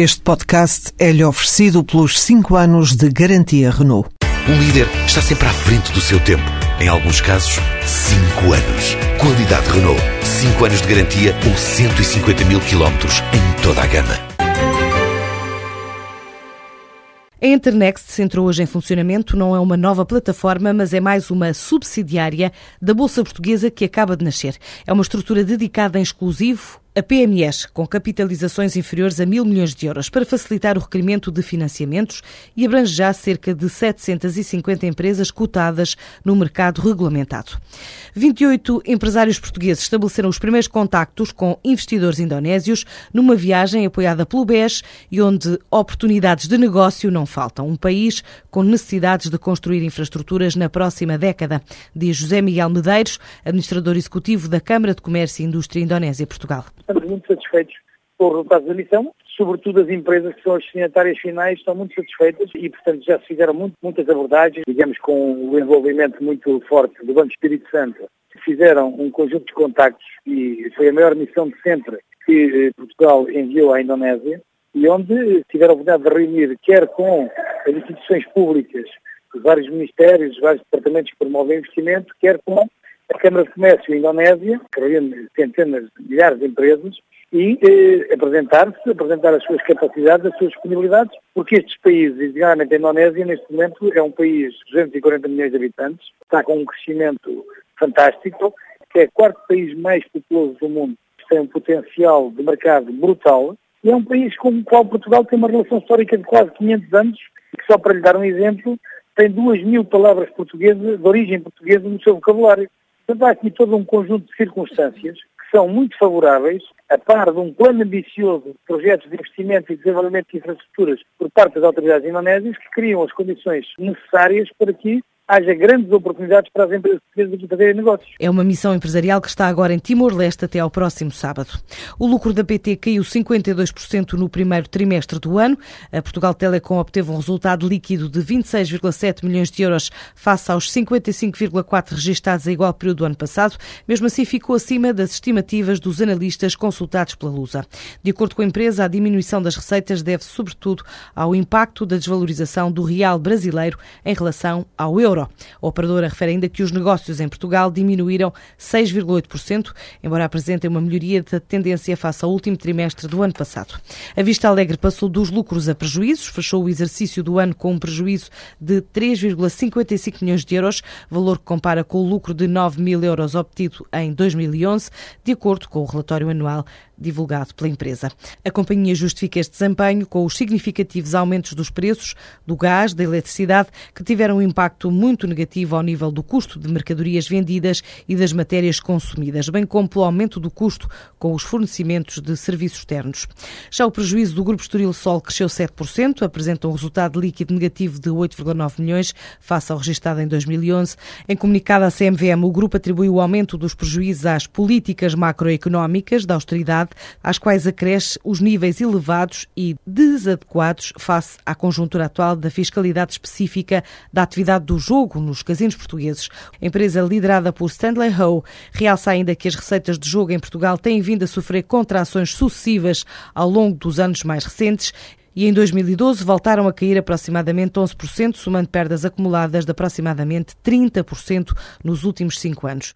Este podcast é-lhe oferecido pelos 5 anos de garantia Renault. Um líder está sempre à frente do seu tempo. Em alguns casos, 5 anos. Qualidade Renault. 5 anos de garantia ou 150 mil quilómetros em toda a gama. A Internext entrou hoje em funcionamento, não é uma nova plataforma, mas é mais uma subsidiária da Bolsa Portuguesa que acaba de nascer. É uma estrutura dedicada em exclusivo a PMEs, com capitalizações inferiores a mil milhões de euros, para facilitar o requerimento de financiamentos e abrange já cerca de 750 empresas cotadas no mercado regulamentado. 28 empresários portugueses estabeleceram os primeiros contactos com investidores indonésios numa viagem apoiada pelo BES e onde oportunidades de negócio não faltam. Um país com necessidades de construir infraestruturas na próxima década, diz José Miguel Medeiros, administrador executivo da Câmara de Comércio e Indústria Indonésia Portugal estamos muito satisfeitos com os resultados da missão, sobretudo as empresas que são as destinatárias finais estão muito satisfeitas e, portanto, já se fizeram muito, muitas abordagens, digamos, com o envolvimento muito forte do Banco Espírito Santo. Fizeram um conjunto de contactos e foi a maior missão de sempre que eh, Portugal enviou à Indonésia e onde tiveram a oportunidade de reunir, quer com as instituições públicas, os vários ministérios, os vários departamentos que promovem investimento, quer com a Câmara de Comércio Indonésia, que reúne centenas de milhares de empresas, e eh, apresentar-se, apresentar as suas capacidades, as suas disponibilidades, porque estes países, designadamente a Indonésia, neste momento é um país de 240 milhões de habitantes, está com um crescimento fantástico, que é o quarto país mais populoso do mundo, tem um potencial de mercado brutal, e é um país com o qual Portugal tem uma relação histórica de quase 500 anos, que só para lhe dar um exemplo, tem duas mil palavras portuguesas, de origem portuguesa, no seu vocabulário. Portanto, há aqui todo um conjunto de circunstâncias que são muito favoráveis, a par de um plano ambicioso de projetos de investimento e desenvolvimento de infraestruturas por parte das autoridades indonésias, que criam as condições necessárias para que haja grandes oportunidades para as empresas portuguesas de fazerem negócios. É uma missão empresarial que está agora em Timor-Leste até ao próximo sábado. O lucro da PT caiu 52% no primeiro trimestre do ano. A Portugal Telecom obteve um resultado líquido de 26,7 milhões de euros face aos 55,4 registados a igual período do ano passado. Mesmo assim, ficou acima das estimativas dos analistas consultados pela Lusa. De acordo com a empresa, a diminuição das receitas deve sobretudo ao impacto da desvalorização do real brasileiro em relação ao euro euro. A operadora refere ainda que os negócios em Portugal diminuíram 6,8%, embora apresentem uma melhoria da tendência face ao último trimestre do ano passado. A Vista Alegre passou dos lucros a prejuízos, fechou o exercício do ano com um prejuízo de 3,55 milhões de euros, valor que compara com o lucro de 9 mil euros obtido em 2011, de acordo com o relatório anual divulgado pela empresa. A companhia justifica este desempenho com os significativos aumentos dos preços do gás, da eletricidade, que tiveram um impacto muito negativo ao nível do custo de mercadorias vendidas e das matérias consumidas, bem como pelo aumento do custo com os fornecimentos de serviços externos. Já o prejuízo do Grupo Estoril Sol cresceu 7%, apresenta um resultado líquido negativo de 8,9 milhões, face ao registado em 2011. Em comunicado à CMVM, o grupo atribuiu o aumento dos prejuízos às políticas macroeconómicas da austeridade às quais acresce os níveis elevados e desadequados face à conjuntura atual da fiscalidade específica da atividade do jogo nos casinos portugueses. A empresa liderada por Stanley Ho realça ainda que as receitas de jogo em Portugal têm vindo a sofrer contrações sucessivas ao longo dos anos mais recentes e em 2012 voltaram a cair aproximadamente 11%, somando perdas acumuladas de aproximadamente 30% nos últimos cinco anos.